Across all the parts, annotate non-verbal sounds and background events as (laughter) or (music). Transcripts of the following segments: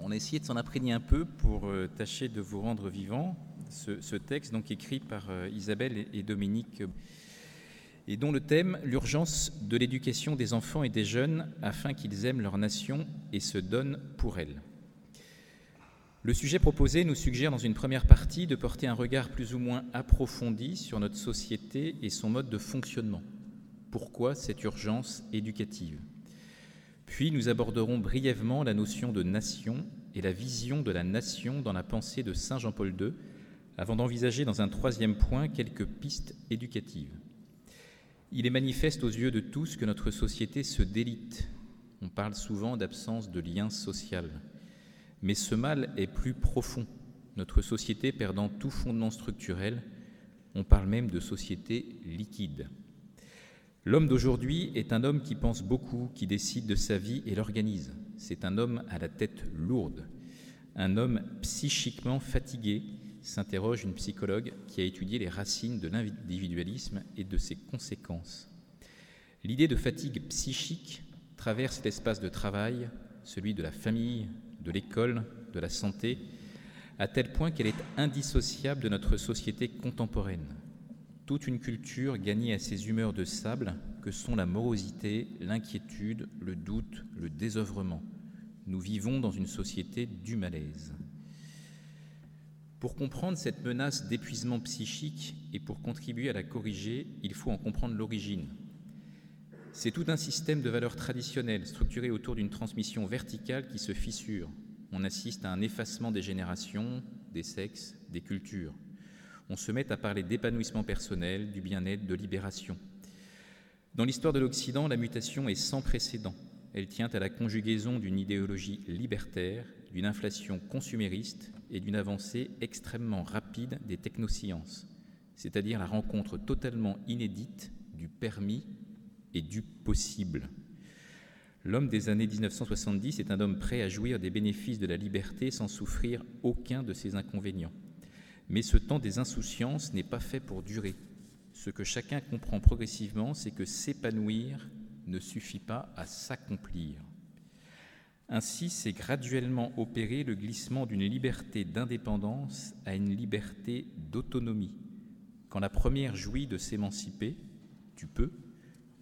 On a essayé de s'en imprégner un peu pour euh, tâcher de vous rendre vivant ce, texte donc écrit par euh, Isabelle et, Dominique et dont le thème l'urgence de l'éducation des enfants et des jeunes afin qu'ils aiment leur nation et se donnent pour elle. Le sujet proposé nous suggère dans une première partie de porter un regard plus ou moins approfondi sur notre société et son mode de fonctionnement. Pourquoi cette urgence éducative? Puis nous aborderons brièvement la notion de nation et la vision de la nation dans la pensée de Saint Jean-Paul II, avant d'envisager dans un troisième point quelques pistes éducatives. Il est manifeste aux yeux de tous que notre société se délite. On parle souvent d'absence de lien social. Mais ce mal est plus profond. Notre société perdant tout fondement structurel, on parle même de société liquide. L'homme d'aujourd'hui est un homme qui pense beaucoup, qui décide de sa vie et l'organise. C'est un homme à la tête lourde, un homme psychiquement fatigué, s'interroge une psychologue qui a étudié les racines de l'individualisme et de ses conséquences. L'idée de fatigue psychique traverse l'espace de travail, celui de la famille, de l'école, de la santé, à tel point qu'elle est indissociable de notre société contemporaine toute une culture gagnée à ces humeurs de sable que sont la morosité, l'inquiétude, le doute, le désœuvrement. Nous vivons dans une société du malaise. Pour comprendre cette menace d'épuisement psychique et pour contribuer à la corriger, il faut en comprendre l'origine. C'est tout un système de valeurs traditionnelles structuré autour d'une transmission verticale qui se fissure. On assiste à un effacement des générations, des sexes, des cultures on se met à parler d'épanouissement personnel, du bien-être, de libération. Dans l'histoire de l'Occident, la mutation est sans précédent. Elle tient à la conjugaison d'une idéologie libertaire, d'une inflation consumériste et d'une avancée extrêmement rapide des technosciences, c'est-à-dire la rencontre totalement inédite du permis et du possible. L'homme des années 1970 est un homme prêt à jouir des bénéfices de la liberté sans souffrir aucun de ses inconvénients. Mais ce temps des insouciances n'est pas fait pour durer. Ce que chacun comprend progressivement, c'est que s'épanouir ne suffit pas à s'accomplir. Ainsi s'est graduellement opéré le glissement d'une liberté d'indépendance à une liberté d'autonomie. Quand la première jouit de s'émanciper, tu peux,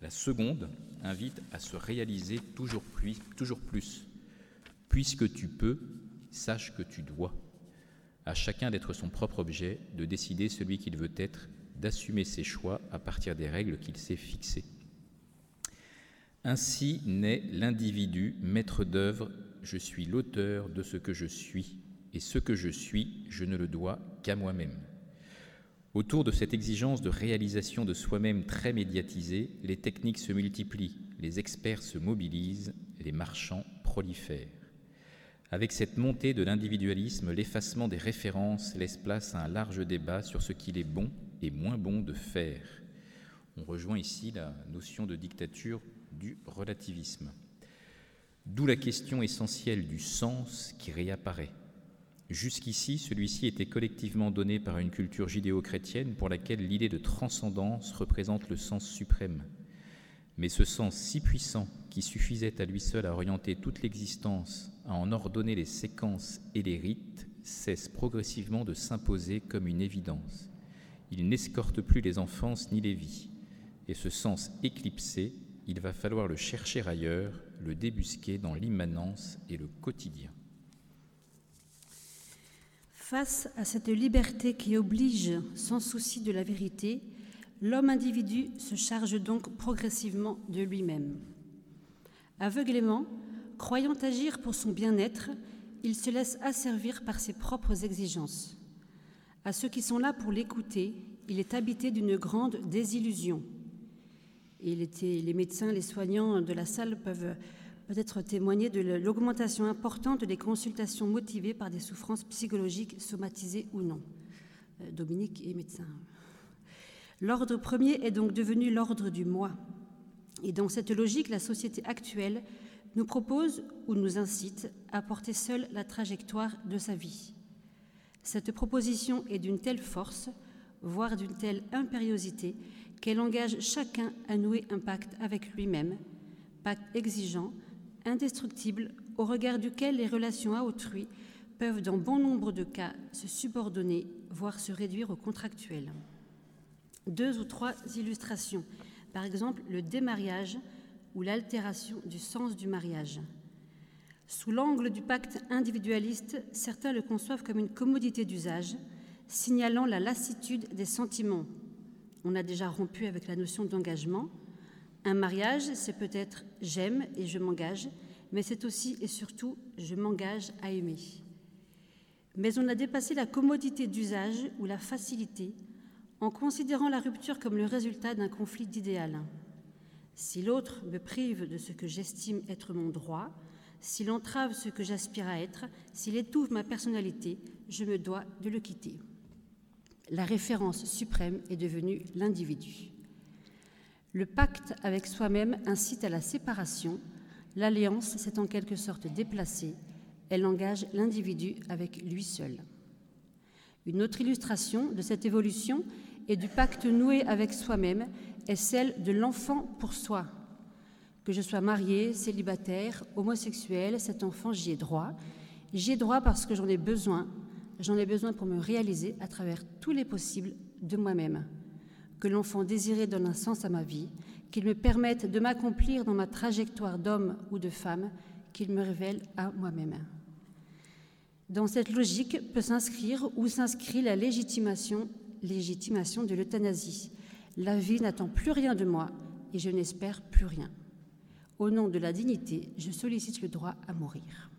la seconde invite à se réaliser toujours plus, toujours plus. Puisque tu peux, sache que tu dois à chacun d'être son propre objet, de décider celui qu'il veut être, d'assumer ses choix à partir des règles qu'il s'est fixées. Ainsi naît l'individu, maître d'œuvre, je suis l'auteur de ce que je suis, et ce que je suis, je ne le dois qu'à moi-même. Autour de cette exigence de réalisation de soi-même très médiatisée, les techniques se multiplient, les experts se mobilisent, les marchands prolifèrent. Avec cette montée de l'individualisme, l'effacement des références laisse place à un large débat sur ce qu'il est bon et moins bon de faire. On rejoint ici la notion de dictature du relativisme. D'où la question essentielle du sens qui réapparaît. Jusqu'ici, celui-ci était collectivement donné par une culture judéo-chrétienne pour laquelle l'idée de transcendance représente le sens suprême. Mais ce sens si puissant qui suffisait à lui seul à orienter toute l'existence, à en ordonner les séquences et les rites, cesse progressivement de s'imposer comme une évidence. Il n'escorte plus les enfances ni les vies. Et ce sens éclipsé, il va falloir le chercher ailleurs, le débusquer dans l'immanence et le quotidien. Face à cette liberté qui oblige, sans souci de la vérité, l'homme individu se charge donc progressivement de lui-même. Aveuglément, croyant agir pour son bien-être, il se laisse asservir par ses propres exigences. À ceux qui sont là pour l'écouter, il est habité d'une grande désillusion. Il était, les médecins, les soignants de la salle peuvent peut-être témoigner de l'augmentation importante des consultations motivées par des souffrances psychologiques somatisées ou non. Euh, Dominique est médecin. L'ordre premier est donc devenu l'ordre du moi. Et dans cette logique, la société actuelle nous propose ou nous incite à porter seule la trajectoire de sa vie. Cette proposition est d'une telle force, voire d'une telle impériosité, qu'elle engage chacun à nouer un pacte avec lui-même, pacte exigeant, indestructible, au regard duquel les relations à autrui peuvent, dans bon nombre de cas, se subordonner, voire se réduire au contractuel. Deux ou trois illustrations. Par exemple, le démariage ou l'altération du sens du mariage. Sous l'angle du pacte individualiste, certains le conçoivent comme une commodité d'usage, signalant la lassitude des sentiments. On a déjà rompu avec la notion d'engagement. Un mariage, c'est peut-être j'aime et je m'engage, mais c'est aussi et surtout je m'engage à aimer. Mais on a dépassé la commodité d'usage ou la facilité en considérant la rupture comme le résultat d'un conflit d'idéal. Si l'autre me prive de ce que j'estime être mon droit, s'il entrave ce que j'aspire à être, s'il étouffe ma personnalité, je me dois de le quitter. La référence suprême est devenue l'individu. Le pacte avec soi-même incite à la séparation, l'alliance s'est en quelque sorte déplacée, elle engage l'individu avec lui seul. Une autre illustration de cette évolution et du pacte noué avec soi-même est celle de l'enfant pour soi, que je sois mariée, célibataire, homosexuel, cet enfant, j'y ai droit. J'y ai droit parce que j'en ai besoin. J'en ai besoin pour me réaliser à travers tous les possibles de moi-même. Que l'enfant désiré donne un sens à ma vie, qu'il me permette de m'accomplir dans ma trajectoire d'homme ou de femme, qu'il me révèle à moi-même. Dans cette logique peut s'inscrire ou s'inscrit la légitimation, légitimation de l'euthanasie. La vie n'attend plus rien de moi et je n'espère plus rien. Au nom de la dignité, je sollicite le droit à mourir.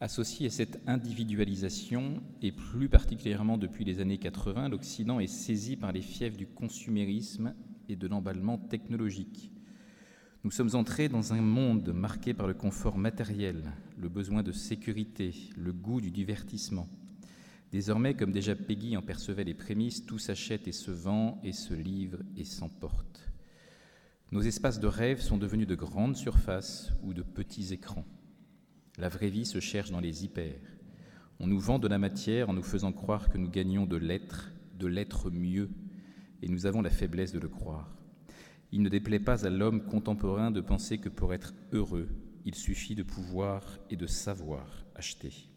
Associé à cette individualisation, et plus particulièrement depuis les années 80, l'Occident est saisi par les fièvres du consumérisme et de l'emballement technologique. Nous sommes entrés dans un monde marqué par le confort matériel, le besoin de sécurité, le goût du divertissement. Désormais, comme déjà Peggy en percevait les prémices, tout s'achète et se vend et se livre et s'emporte. Nos espaces de rêve sont devenus de grandes surfaces ou de petits écrans. La vraie vie se cherche dans les hyper. On nous vend de la matière en nous faisant croire que nous gagnons de l'être, de l'être mieux, et nous avons la faiblesse de le croire. Il ne déplaît pas à l'homme contemporain de penser que pour être heureux, il suffit de pouvoir et de savoir acheter.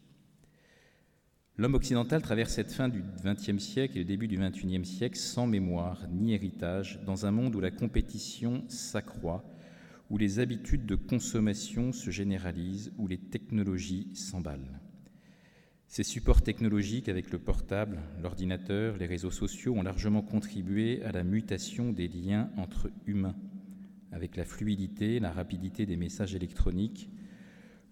L'homme occidental traverse cette fin du XXe siècle et le début du XXIe siècle sans mémoire ni héritage, dans un monde où la compétition s'accroît, où les habitudes de consommation se généralisent, où les technologies s'emballent. Ces supports technologiques avec le portable, l'ordinateur, les réseaux sociaux ont largement contribué à la mutation des liens entre humains, avec la fluidité, la rapidité des messages électroniques,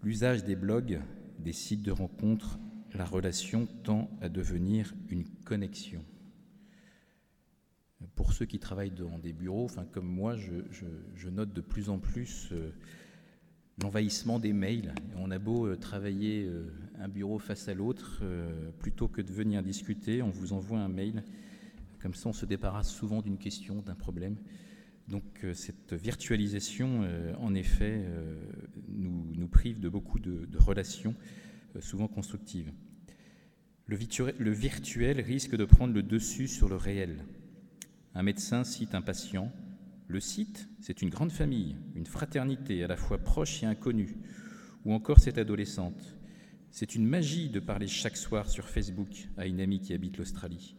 l'usage des blogs, des sites de rencontres la relation tend à devenir une connexion. Pour ceux qui travaillent dans des bureaux, enfin comme moi, je, note de plus en plus euh, l'envahissement des mails. On a beau euh, travailler euh, un bureau face à l'autre, plutôt que de venir discuter, on vous envoie un mail. Comme ça, on se débarrasse souvent d'une question, d'un problème. Donc cette virtualisation, en effet, nous, prive de beaucoup de relations souvent constructives. Le virtuel risque de prendre le dessus sur le réel. Un médecin cite un patient. Le site, c'est une grande famille, une fraternité à la fois proche et inconnue. Ou encore cette adolescente. C'est une magie de parler chaque soir sur Facebook à une amie qui habite l'Australie.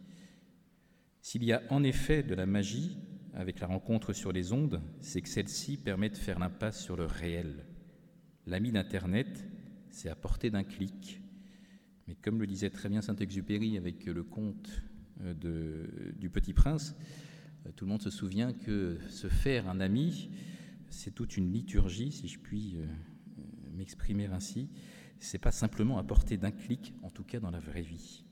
S'il y a en effet de la magie avec la rencontre sur les ondes, c'est que celle-ci permet de faire l'impasse sur le réel. L'ami d'Internet, c'est à portée d'un clic, mais comme le disait très bien Saint-Exupéry avec le conte euh, de, du Petit Prince, euh, tout le monde se souvient que se faire un ami, c'est toute une liturgie, si je puis euh, m'exprimer ainsi. C'est pas simplement à portée d'un clic, en tout cas dans la vraie vie.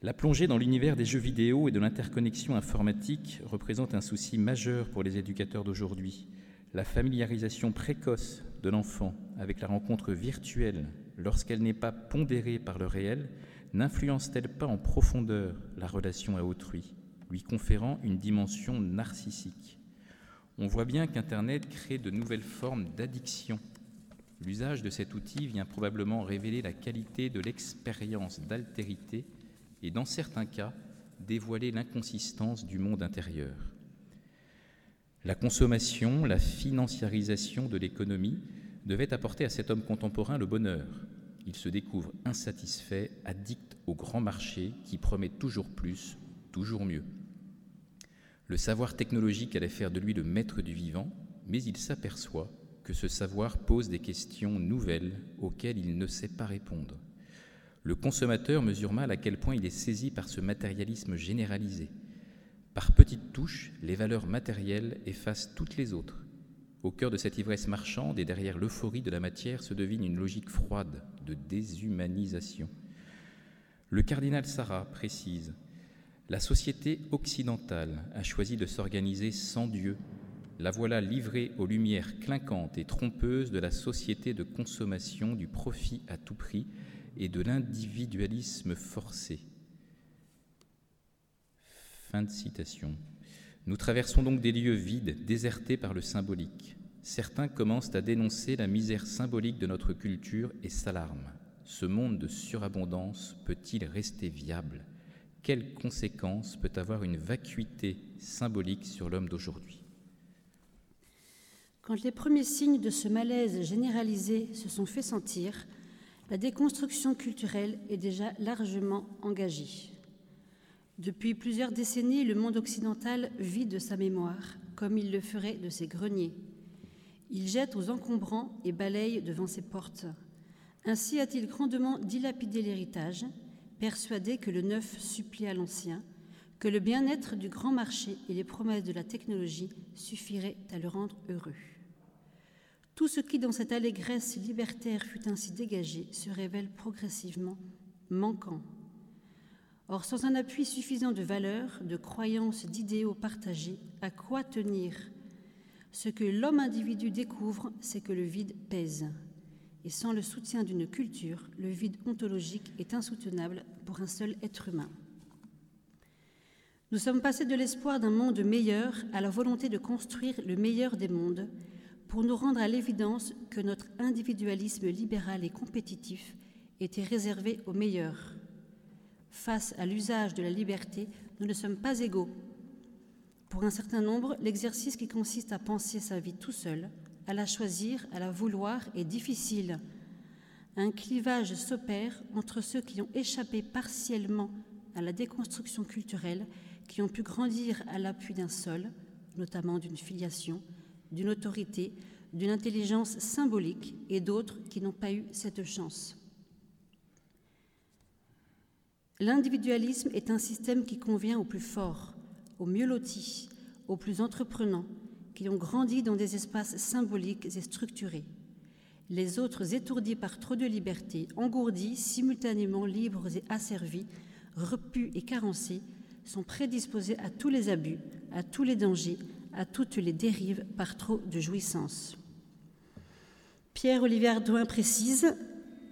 La plongée dans l'univers des jeux vidéo et de l'interconnexion informatique représente un souci majeur pour les éducateurs d'aujourd'hui. La familiarisation précoce de l'enfant avec la rencontre virtuelle lorsqu'elle n'est pas pondérée par le réel, n'influence-t-elle pas en profondeur la relation à autrui, lui conférant une dimension narcissique? On voit bien qu'Internet crée de nouvelles formes d'addiction. L'usage de cet outil vient probablement révéler la qualité de l'expérience d'altérité et, dans certains cas, dévoiler l'inconsistance du monde intérieur. La consommation, la financiarisation de l'économie devait apporter à cet homme contemporain le bonheur. Il se découvre insatisfait, addict au grand marché qui promet toujours plus, toujours mieux. Le savoir technologique allait faire de lui le maître du vivant, mais il s'aperçoit que ce savoir pose des questions nouvelles auxquelles il ne sait pas répondre. Le consommateur mesure mal à quel point il est saisi par ce matérialisme généralisé. Par petites touches, les valeurs matérielles effacent toutes les autres. Au cœur de cette ivresse marchande et derrière l'euphorie de la matière se devine une logique froide de déshumanisation. Le cardinal Sarah précise La société occidentale a choisi de s'organiser sans Dieu la voilà livrée aux lumières clinquantes et trompeuses de la société de consommation, du profit à tout prix et de l'individualisme forcé. Fin de citation. Nous traversons donc des lieux vides, désertés par le symbolique. Certains commencent à dénoncer la misère symbolique de notre culture et s'alarment. Ce monde de surabondance peut-il rester viable? Quelles conséquences peut avoir une vacuité symbolique sur l'homme d'aujourd'hui? Quand les premiers signes de ce malaise généralisé se sont fait sentir, la déconstruction culturelle est déjà largement engagée. Depuis plusieurs décennies, le monde occidental vit de sa mémoire, comme il le ferait de ses greniers. Il jette aux encombrants et balaye devant ses portes. Ainsi a-t-il grandement dilapidé l'héritage, persuadé que le neuf supplie à l'ancien, que le bien-être du grand marché et les promesses de la technologie suffiraient à le rendre heureux. Tout ce qui, dans cette allégresse libertaire, fut ainsi dégagé, se révèle progressivement manquant. Or, sans un appui suffisant de valeurs, de croyances, d'idéaux partagés, à quoi tenir? Ce que l'homme individu découvre, c'est que le vide pèse. Et sans le soutien d'une culture, le vide ontologique est insoutenable pour un seul être humain. Nous sommes passés de l'espoir d'un monde meilleur à la volonté de construire le meilleur des mondes, pour nous rendre à l'évidence que notre individualisme libéral et compétitif était réservé aux meilleurs. Face à l'usage de la liberté, nous ne sommes pas égaux. Pour un certain nombre, l'exercice qui consiste à penser sa vie tout seul, à la choisir, à la vouloir, est difficile. Un clivage s'opère entre ceux qui ont échappé partiellement à la déconstruction culturelle, qui ont pu grandir à l'appui d'un sol, notamment d'une filiation, d'une autorité, d'une intelligence symbolique et d'autres qui n'ont pas eu cette chance. L'individualisme est un système qui convient aux plus forts, aux mieux lotis, aux plus entreprenants, qui ont grandi dans des espaces symboliques et structurés. Les autres, étourdis par trop de liberté, engourdis, simultanément libres et asservis, repus et carencés, sont prédisposés à tous les abus, à tous les dangers, à toutes les dérives par trop de jouissance. Pierre-Olivier Ardouin précise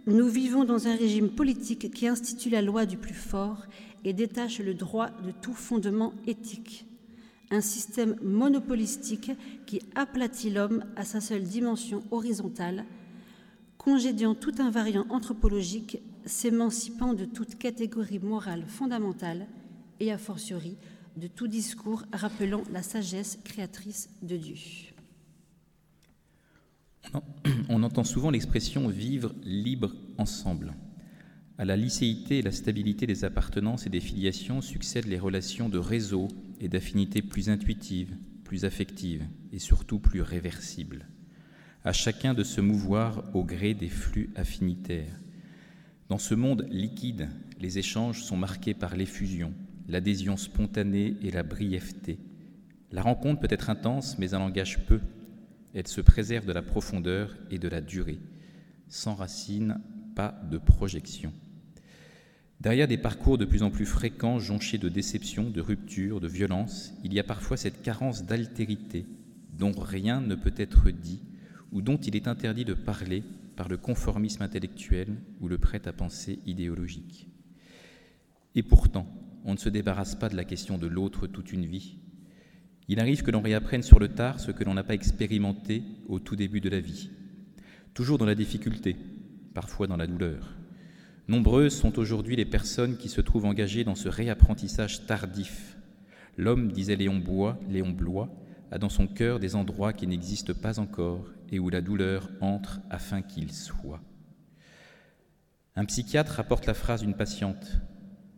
Nous vivons dans un régime politique qui institue la loi du plus fort et détache le droit de tout fondement éthique. Un système monopolistique qui aplatit l'homme à sa seule dimension horizontale, congédiant tout invariant anthropologique, s'émancipant de toute catégorie morale fondamentale et, a fortiori, de tout discours rappelant la sagesse créatrice de Dieu. (clears throat) On entend souvent l'expression vivre libre ensemble. À la licéité et la stabilité des appartenances et des filiations succèdent les relations de réseau et d'affinités plus intuitives, plus affectives et surtout plus réversibles. À chacun de se mouvoir au gré des flux affinitaires. Dans ce monde liquide, les échanges sont marqués par l'effusion, l'adhésion spontanée et la brièveté. La rencontre peut être intense, mais elle engage peu. Elle se préserve de la profondeur et de la durée. Sans racine, pas de projection. Derrière des parcours de plus en plus fréquents, jonchés de déceptions, de ruptures, de violences, il y a parfois cette carence d'altérité dont rien ne peut être dit ou dont il est interdit de parler par le conformisme intellectuel ou le prêt à penser idéologique. Et pourtant, on ne se débarrasse pas de la question de l'autre toute une vie. Il arrive que l'on réapprenne sur le tard ce que l'on n'a pas expérimenté au tout début de la vie, toujours dans la difficulté, parfois dans la douleur. Nombreuses sont aujourd'hui les personnes qui se trouvent engagées dans ce réapprentissage tardif. L'homme, disait Léon, Bois, Léon Blois, a dans son cœur des endroits qui n'existent pas encore et où la douleur entre afin qu'il soit. Un psychiatre rapporte la phrase d'une patiente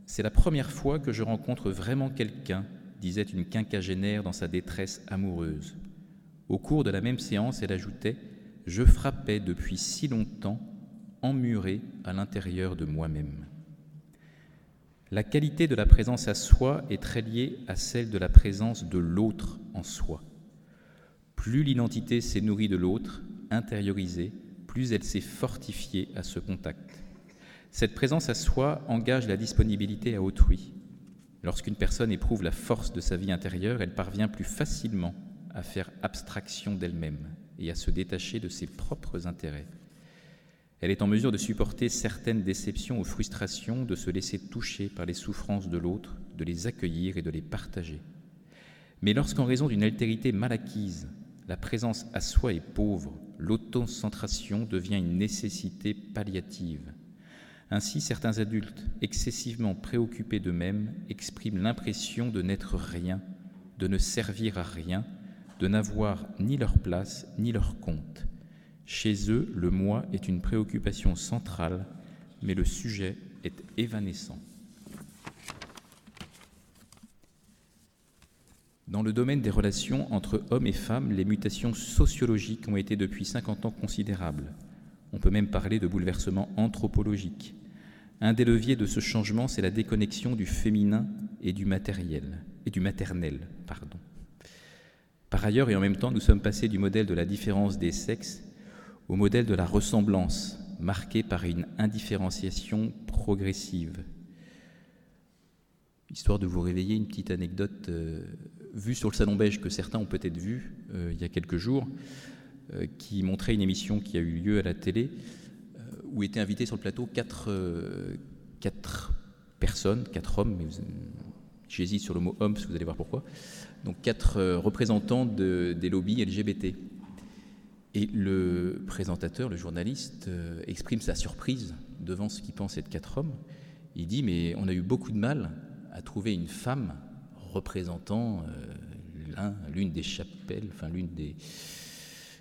C'est la première fois que je rencontre vraiment quelqu'un, disait une quinquagénaire dans sa détresse amoureuse. Au cours de la même séance, elle ajoutait Je frappais depuis si longtemps, emmuré à l'intérieur de moi-même. La qualité de la présence à soi est très liée à celle de la présence de l'autre en soi. Plus l'identité s'est nourrie de l'autre, intériorisée, plus elle s'est fortifiée à ce contact. Cette présence à soi engage la disponibilité à autrui. Lorsqu'une personne éprouve la force de sa vie intérieure, elle parvient plus facilement à faire abstraction d'elle-même et à se détacher de ses propres intérêts. Elle est en mesure de supporter certaines déceptions ou frustrations, de se laisser toucher par les souffrances de l'autre, de les accueillir et de les partager. Mais lorsqu'en raison d'une altérité mal acquise, la présence à soi est pauvre, l'autocentration devient une nécessité palliative. Ainsi, certains adultes, excessivement préoccupés d'eux-mêmes, expriment l'impression de n'être rien, de ne servir à rien, de n'avoir ni leur place ni leur compte. Chez eux, le moi est une préoccupation centrale, mais le sujet est évanescent. Dans le domaine des relations entre hommes et femmes, les mutations sociologiques ont été depuis 50 ans considérables. On peut même parler de bouleversements anthropologiques. Un des leviers de ce changement, c'est la déconnexion du féminin et du matériel et du maternel, pardon. Par ailleurs, et en même temps, nous sommes passés du modèle de la différence des sexes au modèle de la ressemblance, marqué par une indifférenciation progressive. Histoire de vous réveiller, une petite anecdote euh, vue sur le Salon Beige que certains ont peut-être vu euh, il y a quelques jours, qui montrait une émission qui a eu lieu à la télé, où étaient invités sur le plateau quatre, quatre personnes, quatre hommes, mais j'hésite sur le mot homme, parce que vous allez voir pourquoi, donc quatre représentants de, des lobbies LGBT. Et le présentateur, le journaliste, euh, exprime sa surprise devant ce qu'il pense être quatre hommes. Il dit Mais on a eu beaucoup de mal à trouver une femme représentant euh, l'une des chapelles, enfin l'une des,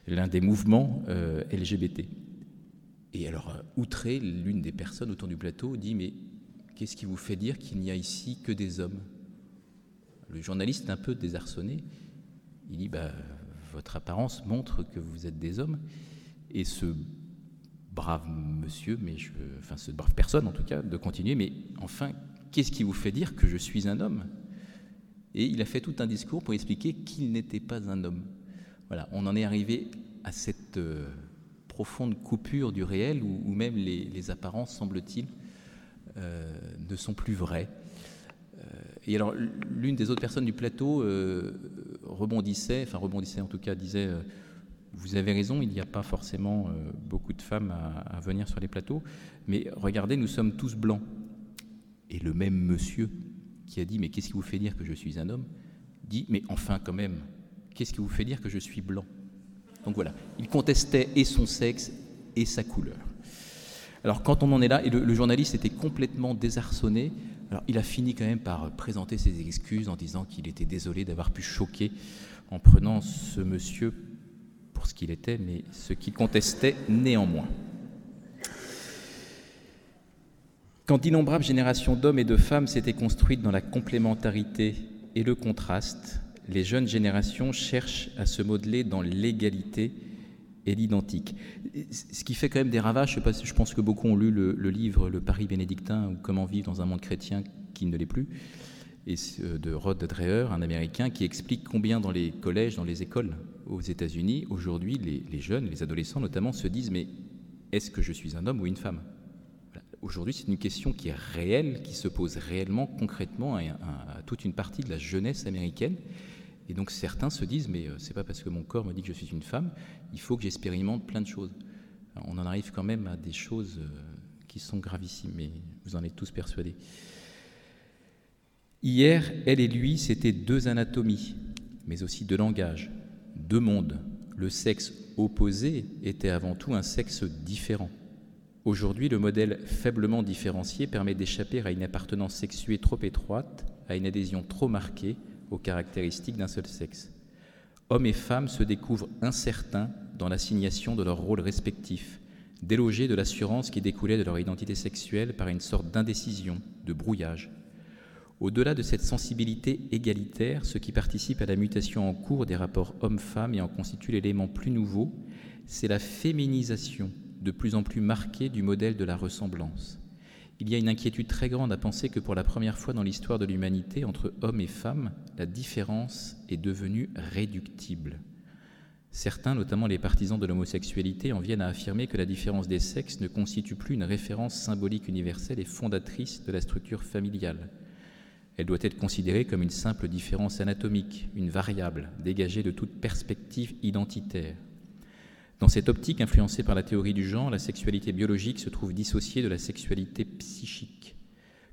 l'un des mouvements euh, LGBT. Et alors, outré, l'une des personnes autour du plateau dit Mais qu'est-ce qui vous fait dire qu'il n'y a ici que des hommes? Le journaliste, un peu désarçonné, il dit bah, votre apparence montre que vous êtes des hommes. Et ce brave monsieur, mais je, enfin cette brave personne en tout cas, de continuer, mais enfin, qu'est-ce qui vous fait dire que je suis un homme? Et il a fait tout un discours pour expliquer qu'il n'était pas un homme. Voilà, on en est arrivé à cette euh, profonde coupure du réel où, même les, apparences, semble-t-il, euh, ne sont plus vraies. Euh, et alors, l'une des autres personnes du plateau rebondissait, enfin rebondissait en tout cas, disait Vous avez raison, il n'y a pas forcément beaucoup de femmes à, venir sur les plateaux, mais regardez, nous sommes tous blancs. Et le même monsieur qui a dit Mais qu'est-ce qui vous fait dire que je suis un homme? dit Mais enfin, quand même, qu'est-ce qui vous fait dire que je suis blanc? Donc voilà, il contestait et son sexe et sa couleur. Alors quand on en est là, et le journaliste était complètement désarçonné, alors, il a fini quand même par présenter ses excuses en disant qu'il était désolé d'avoir pu choquer en prenant ce monsieur pour ce qu'il était, mais ce qu'il contestait néanmoins. Quand d'innombrables générations d'hommes et de femmes s'étaient construites dans la complémentarité et le contraste, les jeunes générations cherchent à se modeler dans l'égalité et l'identique. Ce qui fait quand même des ravages, je, pense que beaucoup ont lu le, livre Le Paris bénédictin ou Comment vivre dans un monde chrétien qui ne l'est plus, et de Rod Dreher, un Américain, qui explique combien dans les collèges, dans les écoles aux États-Unis, aujourd'hui, les, jeunes, les adolescents notamment, se disent mais est-ce que je suis un homme ou une femme? Aujourd'hui, c'est une question qui est réelle, qui se pose réellement, concrètement à toute une partie de la jeunesse américaine. Et donc certains se disent, mais euh, c'est pas parce que mon corps me dit que je suis une femme, il faut que j'expérimente plein de choses. on en arrive quand même à des choses euh, qui sont gravissimes, mais vous en êtes tous persuadés. Hier, elle et lui, c'était deux anatomies, mais aussi deux langages, deux mondes. Le sexe opposé était avant tout un sexe différent. Aujourd'hui, le modèle faiblement différencié permet d'échapper à une appartenance sexuée trop étroite, à une adhésion trop marquée, aux caractéristiques d'un seul sexe. Hommes et femmes se découvrent incertains dans l'assignation de leurs rôles respectifs, délogés de l'assurance qui découlait de leur identité sexuelle par une sorte d'indécision, de brouillage. Au-delà de cette sensibilité égalitaire, ce qui participe à la mutation en cours des rapports hommes-femmes et en constitue l'élément plus nouveau, c'est la féminisation de plus en plus marquée du modèle de la ressemblance. Il y a une inquiétude très grande à penser que pour la première fois dans l'histoire de l'humanité, entre hommes et femmes, la différence est devenue réductible. Certains, notamment les partisans de l'homosexualité, en viennent à affirmer que la différence des sexes ne constitue plus une référence symbolique universelle et fondatrice de la structure familiale. Elle doit être considérée comme une simple différence anatomique, une variable dégagée de toute perspective identitaire. Dans cette optique influencée par la théorie du genre, la sexualité biologique se trouve dissociée de la sexualité psychique.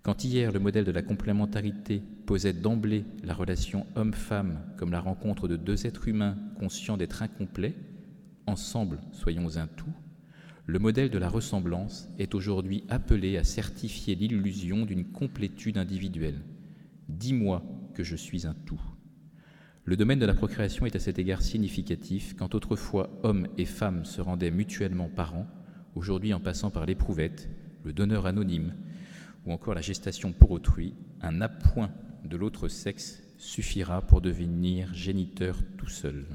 Quand hier le modèle de la complémentarité posait d'emblée la relation homme-femme comme la rencontre de deux êtres humains conscients d'être incomplets, ensemble soyons un tout, le modèle de la ressemblance est aujourd'hui appelé à certifier l'illusion d'une complétude individuelle. Dis-moi que je suis un tout. Le domaine de la procréation est à cet égard significatif, quand autrefois hommes et femmes se rendaient mutuellement parents, aujourd'hui en passant par l'éprouvette, le donneur anonyme, ou encore la gestation pour autrui, un appoint de l'autre sexe suffira pour devenir géniteur tout seul.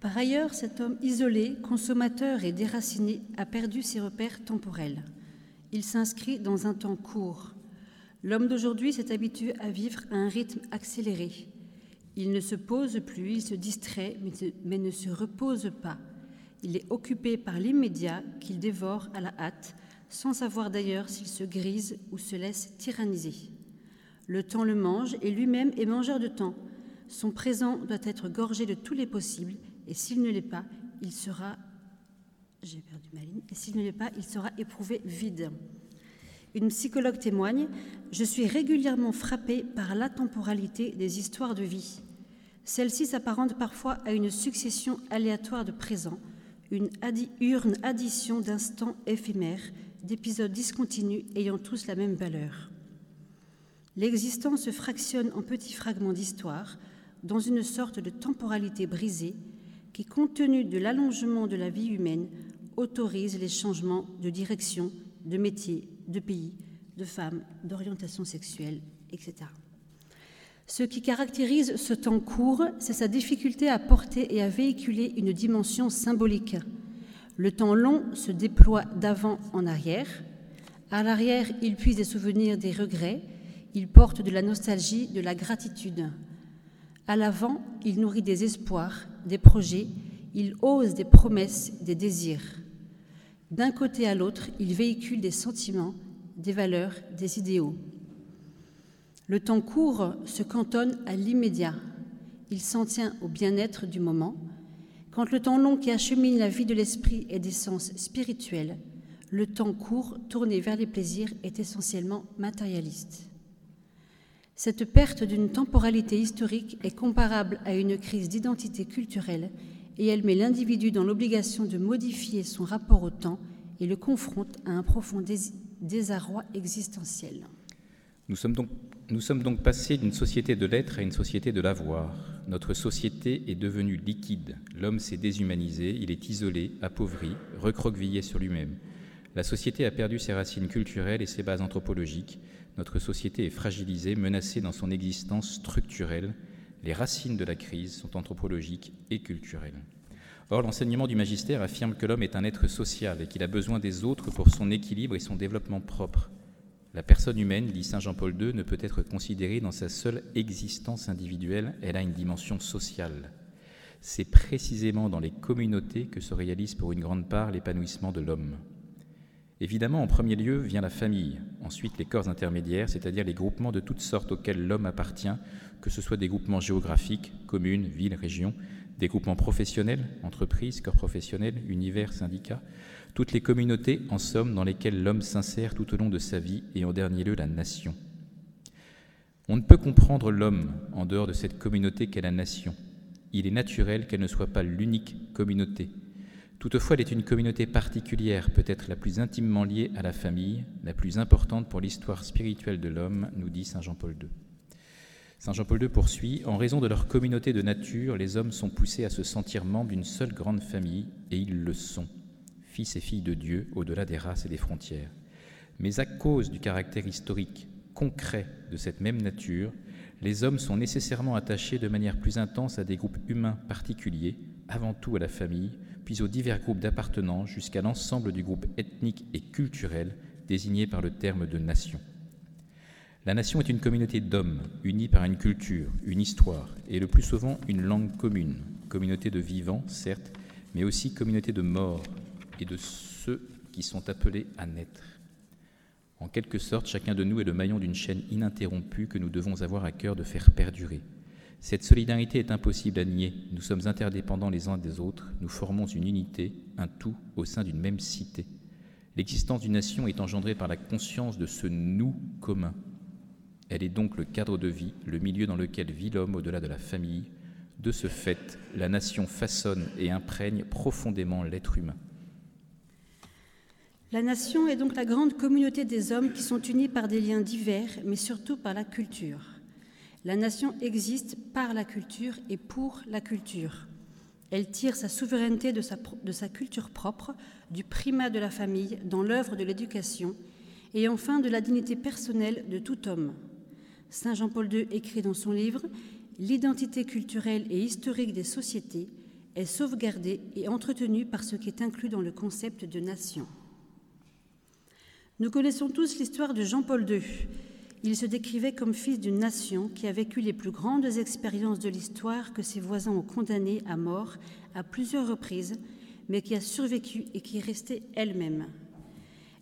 Par ailleurs, cet homme isolé, consommateur et déraciné a perdu ses repères temporels. Il s'inscrit dans un temps court. L'homme d'aujourd'hui s'est habitué à vivre à un rythme accéléré. Il ne se pose plus, il se distrait, mais ne se repose pas. Il est occupé par l'immédiat qu'il dévore à la hâte, sans savoir d'ailleurs s'il se grise ou se laisse tyranniser. Le temps le mange et lui-même est mangeur de temps. Son présent doit être gorgé de tous les possibles, et s'il ne l'est pas, il sera. J'ai perdu ma ligne. Et s'il ne l'est pas, il sera éprouvé vide. Une psychologue témoigne Je suis régulièrement frappée par la temporalité des histoires de vie. Celle-ci s'apparente parfois à une succession aléatoire de présents, une urne addition d'instants éphémères d'épisodes discontinus ayant tous la même valeur. L'existence se fractionne en petits fragments d'histoire dans une sorte de temporalité brisée qui, compte tenu de l'allongement de la vie humaine, autorise les changements de direction, de métier, de pays, de femmes, d'orientation sexuelle, etc. Ce qui caractérise ce temps court, c'est sa difficulté à porter et à véhiculer une dimension symbolique le temps long se déploie d'avant en arrière. À l'arrière, il puise des souvenirs, des regrets. Il porte de la nostalgie, de la gratitude. À l'avant, il nourrit des espoirs, des projets. Il ose des promesses, des désirs. D'un côté à l'autre, il véhicule des sentiments, des valeurs, des idéaux. Le temps court se cantonne à l'immédiat. Il s'en tient au bien-être du moment, quand le temps long qui achemine la vie de l'esprit est d'essence spirituelle, le temps court tourné vers les plaisirs est essentiellement matérialiste. Cette perte d'une temporalité historique est comparable à une crise d'identité culturelle et elle met l'individu dans l'obligation de modifier son rapport au temps et le confronte à un profond désarroi existentiel. Nous sommes donc, passés d'une société de l'être à une société de l'avoir. Notre société est devenue liquide. L'homme s'est déshumanisé, il est isolé, appauvri, recroquevillé sur lui-même. La société a perdu ses racines culturelles et ses bases anthropologiques. Notre société est fragilisée, menacée dans son existence structurelle. Les racines de la crise sont anthropologiques et culturelles. Or, l'enseignement du magistère affirme que l'homme est un être social et qu'il a besoin des autres pour son équilibre et son développement propre. La personne humaine, dit Saint Jean-Paul II, ne peut être considérée dans sa seule existence individuelle, elle a une dimension sociale. C'est précisément dans les communautés que se réalise pour une grande part l'épanouissement de l'homme. Évidemment, en premier lieu vient la famille, ensuite les corps intermédiaires, c'est-à-dire les groupements de toutes sortes auxquels l'homme appartient, que ce soit des groupements géographiques, communes, villes, régions, des groupements professionnels, entreprises, corps professionnels, univers, syndicats, toutes les communautés, en somme, dans lesquelles l'homme s'insère tout au long de sa vie, et en dernier lieu la nation. On ne peut comprendre l'homme en dehors de cette communauté qu'est la nation. Il est naturel qu'elle ne soit pas l'unique communauté. Toutefois, elle est une communauté particulière, peut-être la plus intimement liée à la famille, la plus importante pour l'histoire spirituelle de l'homme, nous dit Saint Jean-Paul II. Saint Jean-Paul II poursuit En raison de leur communauté de nature, les hommes sont poussés à se sentir membres d'une seule grande famille, et ils le sont, fils et filles de Dieu, au-delà des races et des frontières. Mais à cause du caractère historique, concret de cette même nature, les hommes sont nécessairement attachés de manière plus intense à des groupes humains particuliers, avant tout à la famille, puis aux divers groupes d'appartenance jusqu'à l'ensemble du groupe ethnique et culturel désigné par le terme de nation. La nation est une communauté d'hommes unis par une culture, une histoire et le plus souvent une langue commune, communauté de vivants, certes, mais aussi communauté de morts et de ceux qui sont appelés à naître. En quelque sorte, chacun de nous est le maillon d'une chaîne ininterrompue que nous devons avoir à cœur de faire perdurer. Cette solidarité est impossible à nier. Nous sommes interdépendants les uns des autres. Nous formons une unité, un tout, au sein d'une même cité. L'existence d'une nation est engendrée par la conscience de ce nous commun. Elle est donc le cadre de vie, le milieu dans lequel vit l'homme au-delà de la famille. De ce fait, la nation façonne et imprègne profondément l'être humain. La nation est donc la grande communauté des hommes qui sont unis par des liens divers, mais surtout par la culture. La nation existe par la culture et pour la culture. Elle tire sa souveraineté de sa, culture propre, du primat de la famille dans l'œuvre de l'éducation et enfin de la dignité personnelle de tout homme. Saint Jean-Paul II écrit dans son livre L'identité culturelle et historique des sociétés est sauvegardée et entretenue par ce qui est inclus dans le concept de nation. Nous connaissons tous l'histoire de Jean-Paul II. Il se décrivait comme fils d'une nation qui a vécu les plus grandes expériences de l'histoire que ses voisins ont condamnées à mort à plusieurs reprises, mais qui a survécu et qui est restée elle-même.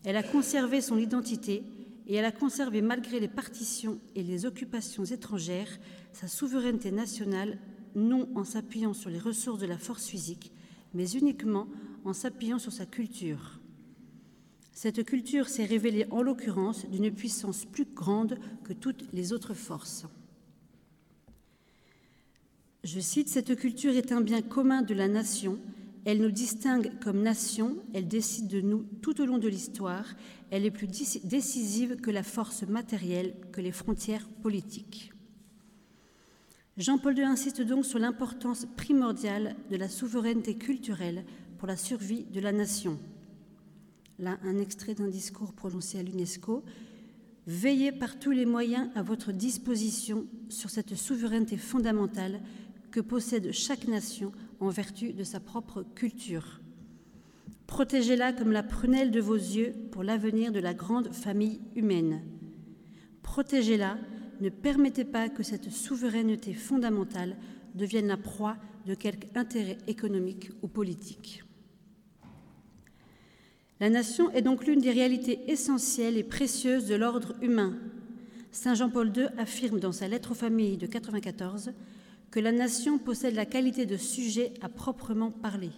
Elle a conservé son identité et elle a conservé, malgré les partitions et les occupations étrangères, sa souveraineté nationale, non en s'appuyant sur les ressources de la force physique, mais uniquement en s'appuyant sur sa culture. Cette culture s'est révélée en l'occurrence d'une puissance plus grande que toutes les autres forces. Je cite, Cette culture est un bien commun de la nation, elle nous distingue comme nation, elle décide de nous tout au long de l'histoire, elle est plus décisive que la force matérielle, que les frontières politiques. Jean-Paul II insiste donc sur l'importance primordiale de la souveraineté culturelle pour la survie de la nation là un extrait d'un discours prononcé à l'UNESCO, Veillez par tous les moyens à votre disposition sur cette souveraineté fondamentale que possède chaque nation en vertu de sa propre culture. Protégez-la comme la prunelle de vos yeux pour l'avenir de la grande famille humaine. Protégez-la, ne permettez pas que cette souveraineté fondamentale devienne la proie de quelque intérêt économique ou politique. La nation est donc l'une des réalités essentielles et précieuses de l'ordre humain. Saint Jean-Paul II affirme dans sa lettre aux familles de 94 que la nation possède la qualité de sujet à proprement parler.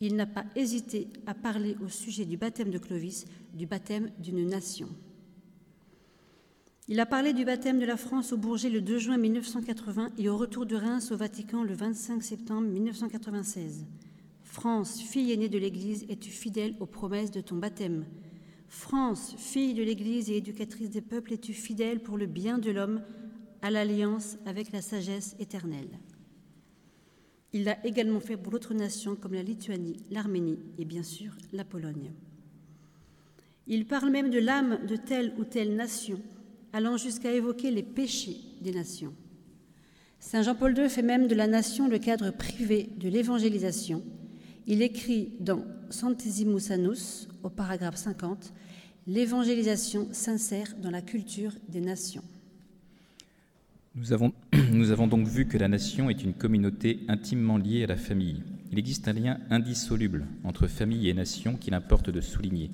Il n'a pas hésité à parler au sujet du baptême de Clovis, du baptême d'une nation. Il a parlé du baptême de la France au Bourget le 2 juin 1980 et au retour de Reims au Vatican le 25 septembre 1996. France, fille aînée de l'Église, es-tu fidèle aux promesses de ton baptême? France, fille de l'Église et éducatrice des peuples, es-tu fidèle pour le bien de l'homme à l'alliance avec la sagesse éternelle? Il l'a également fait pour d'autres nations comme la Lituanie, l'Arménie et bien sûr la Pologne. Il parle même de l'âme de telle ou telle nation, allant jusqu'à évoquer les péchés des nations. Saint Jean-Paul II fait même de la nation le cadre privé de l'évangélisation il écrit dans Centesimus Annus, au paragraphe 50, L'évangélisation sincère dans la culture des nations. Nous avons, (clears throat) nous avons donc vu que la nation est une communauté intimement liée à la famille. Il existe un lien indissoluble entre famille et nation qu'il importe de souligner.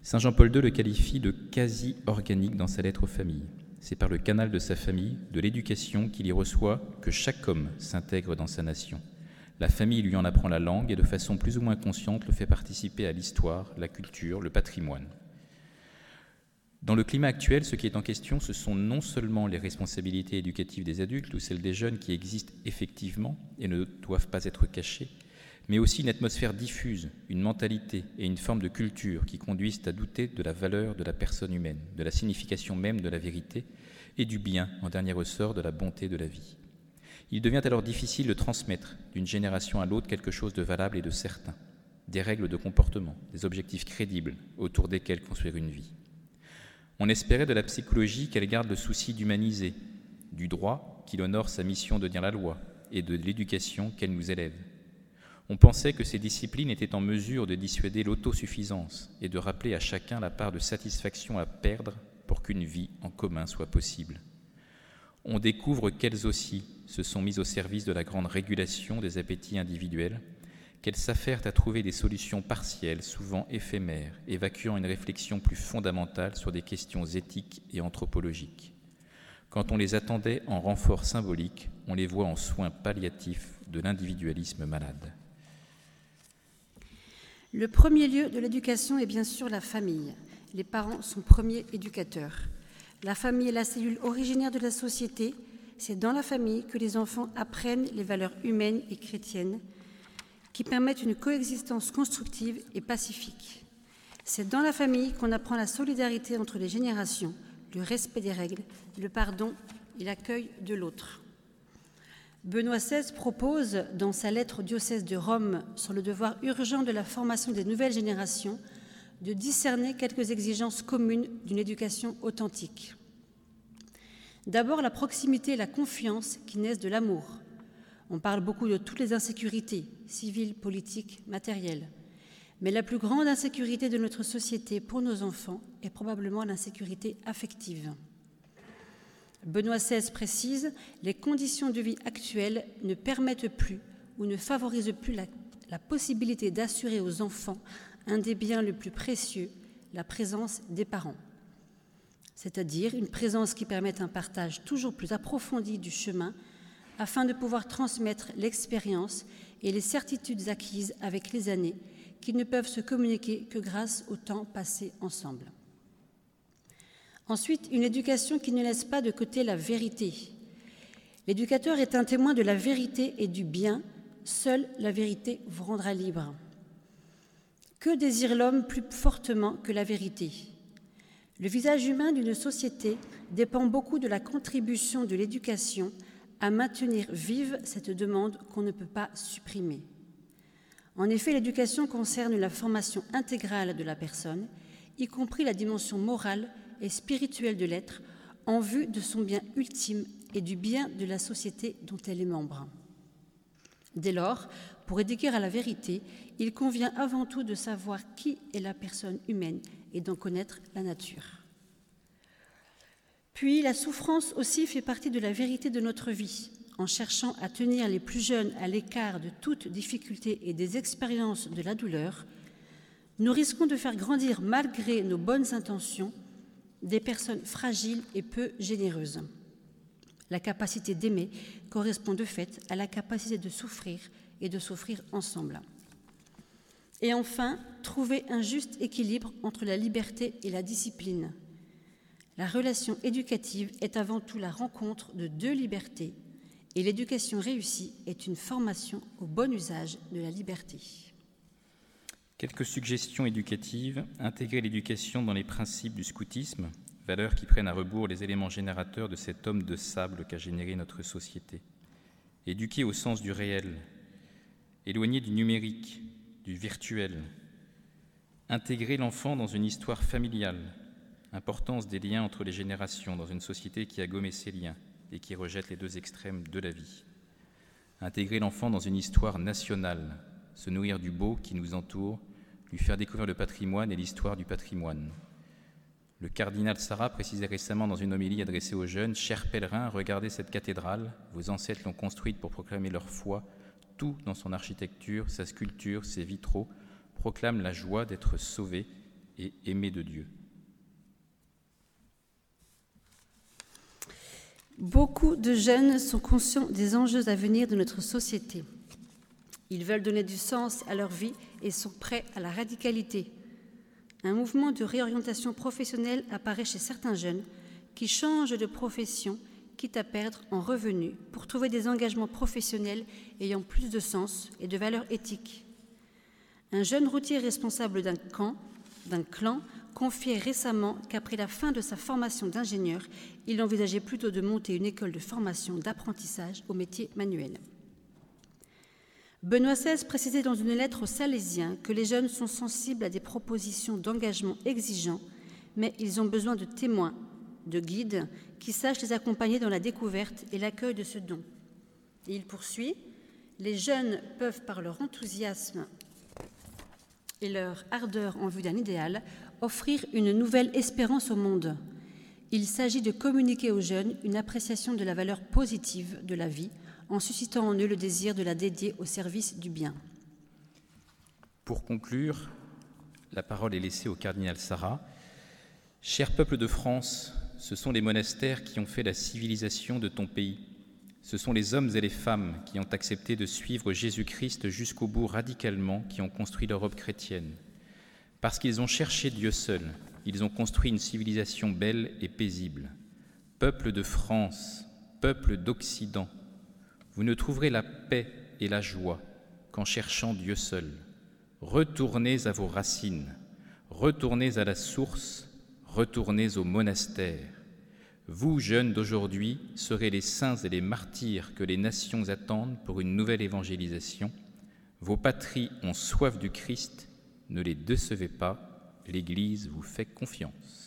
Saint Jean-Paul II le qualifie de quasi organique dans sa lettre aux familles. C'est par le canal de sa famille, de l'éducation qu'il y reçoit, que chaque homme s'intègre dans sa nation. La famille lui en apprend la langue et de façon plus ou moins consciente le fait participer à l'histoire, la culture, le patrimoine. Dans le climat actuel, ce qui est en question, ce sont non seulement les responsabilités éducatives des adultes ou celles des jeunes qui existent effectivement et ne doivent pas être cachées, mais aussi une atmosphère diffuse, une mentalité et une forme de culture qui conduisent à douter de la valeur de la personne humaine, de la signification même de la vérité et du bien, en dernier ressort, de la bonté de la vie. Il devient alors difficile de transmettre d'une génération à l'autre quelque chose de valable et de certain, des règles de comportement, des objectifs crédibles autour desquels construire une vie. On espérait de la psychologie qu'elle garde le souci d'humaniser, du droit qu'il honore sa mission de dire la loi, et de l'éducation qu'elle nous élève. On pensait que ces disciplines étaient en mesure de dissuader l'autosuffisance et de rappeler à chacun la part de satisfaction à perdre pour qu'une vie en commun soit possible. On découvre qu'elles aussi se sont mises au service de la grande régulation des appétits individuels, qu'elles s'affairent à trouver des solutions partielles, souvent éphémères, évacuant une réflexion plus fondamentale sur des questions éthiques et anthropologiques. Quand on les attendait en renfort symbolique, on les voit en soins palliatifs de l'individualisme malade. Le premier lieu de l'éducation est bien sûr la famille. Les parents sont premiers éducateurs. La famille est la cellule originaire de la société. C'est dans la famille que les enfants apprennent les valeurs humaines et chrétiennes qui permettent une coexistence constructive et pacifique. C'est dans la famille qu'on apprend la solidarité entre les générations, le respect des règles, le pardon et l'accueil de l'autre. Benoît XVI propose, dans sa lettre au diocèse de Rome sur le devoir urgent de la formation des nouvelles générations, de discerner quelques exigences communes d'une éducation authentique. D'abord, la proximité et la confiance qui naissent de l'amour. On parle beaucoup de toutes les insécurités, civiles, politiques, matérielles. Mais la plus grande insécurité de notre société pour nos enfants est probablement l'insécurité affective. Benoît XVI précise, les conditions de vie actuelles ne permettent plus ou ne favorisent plus la, la possibilité d'assurer aux enfants un des biens les plus précieux, la présence des parents. C'est-à-dire une présence qui permette un partage toujours plus approfondi du chemin afin de pouvoir transmettre l'expérience et les certitudes acquises avec les années qui ne peuvent se communiquer que grâce au temps passé ensemble. Ensuite, une éducation qui ne laisse pas de côté la vérité. L'éducateur est un témoin de la vérité et du bien. Seule la vérité vous rendra libre. Que désire l'homme plus fortement que la vérité? Le visage humain d'une société dépend beaucoup de la contribution de l'éducation à maintenir vive cette demande qu'on ne peut pas supprimer. En effet, l'éducation concerne la formation intégrale de la personne, y compris la dimension morale et spirituelle de l'être en vue de son bien ultime et du bien de la société dont elle est membre. Dès lors, pour éduquer à la vérité, il convient avant tout de savoir qui est la personne humaine et d'en connaître la nature. Puis la souffrance aussi fait partie de la vérité de notre vie. En cherchant à tenir les plus jeunes à l'écart de toute difficulté et des expériences de la douleur, nous risquons de faire grandir, malgré nos bonnes intentions, des personnes fragiles et peu généreuses. La capacité d'aimer correspond de fait à la capacité de souffrir et de souffrir ensemble. Et enfin, trouver un juste équilibre entre la liberté et la discipline. La relation éducative est avant tout la rencontre de deux libertés et l'éducation réussie est une formation au bon usage de la liberté. Quelques suggestions éducatives. Intégrer l'éducation dans les principes du scoutisme, valeurs qui prennent à rebours les éléments générateurs de cet homme de sable qu'a généré notre société. Éduquer au sens du réel, éloigner du numérique, du virtuel. Intégrer l'enfant dans une histoire familiale, importance des liens entre les générations dans une société qui a gommé ses liens et qui rejette les deux extrêmes de la vie. Intégrer l'enfant dans une histoire nationale, se nourrir du beau qui nous entoure lui faire découvrir le patrimoine et l'histoire du patrimoine. Le cardinal Sarah précisait récemment dans une homélie adressée aux jeunes Chers pèlerins, regardez cette cathédrale, vos ancêtres l'ont construite pour proclamer leur foi. Tout dans son architecture, sa sculpture, ses vitraux proclame la joie d'être sauvé et aimé de Dieu. Beaucoup de jeunes sont conscients des enjeux à venir de notre société. Ils veulent donner du sens à leur vie et sont prêts à la radicalité. Un mouvement de réorientation professionnelle apparaît chez certains jeunes qui changent de profession, quitte à perdre en revenus, pour trouver des engagements professionnels ayant plus de sens et de valeur éthique. Un jeune routier responsable d'un clan, confiait récemment qu'après la fin de sa formation d'ingénieur, il envisageait plutôt de monter une école de formation d'apprentissage au métier manuel. Benoît XVI précisait dans une lettre aux Salésiens que les jeunes sont sensibles à des propositions d'engagement exigeants, mais ils ont besoin de témoins, de guides qui sachent les accompagner dans la découverte et l'accueil de ce don. Et il poursuit Les jeunes peuvent, par leur enthousiasme et leur ardeur en vue d'un idéal, offrir une nouvelle espérance au monde. Il s'agit de communiquer aux jeunes une appréciation de la valeur positive de la vie en suscitant en eux le désir de la dédier au service du bien. Pour conclure, la parole est laissée au cardinal Sarah. Cher peuple de France, ce sont les monastères qui ont fait la civilisation de ton pays. Ce sont les hommes et les femmes qui ont accepté de suivre Jésus-Christ jusqu'au bout radicalement qui ont construit l'Europe chrétienne. Parce qu'ils ont cherché Dieu seul, ils ont construit une civilisation belle et paisible. Peuple de France, peuple d'Occident, vous ne trouverez la paix et la joie qu'en cherchant Dieu seul. Retournez à vos racines, retournez à la source, retournez au monastère. Vous, jeunes d'aujourd'hui, serez les saints et les martyrs que les nations attendent pour une nouvelle évangélisation. Vos patries ont soif du Christ, ne les décevez pas, l'Église vous fait confiance.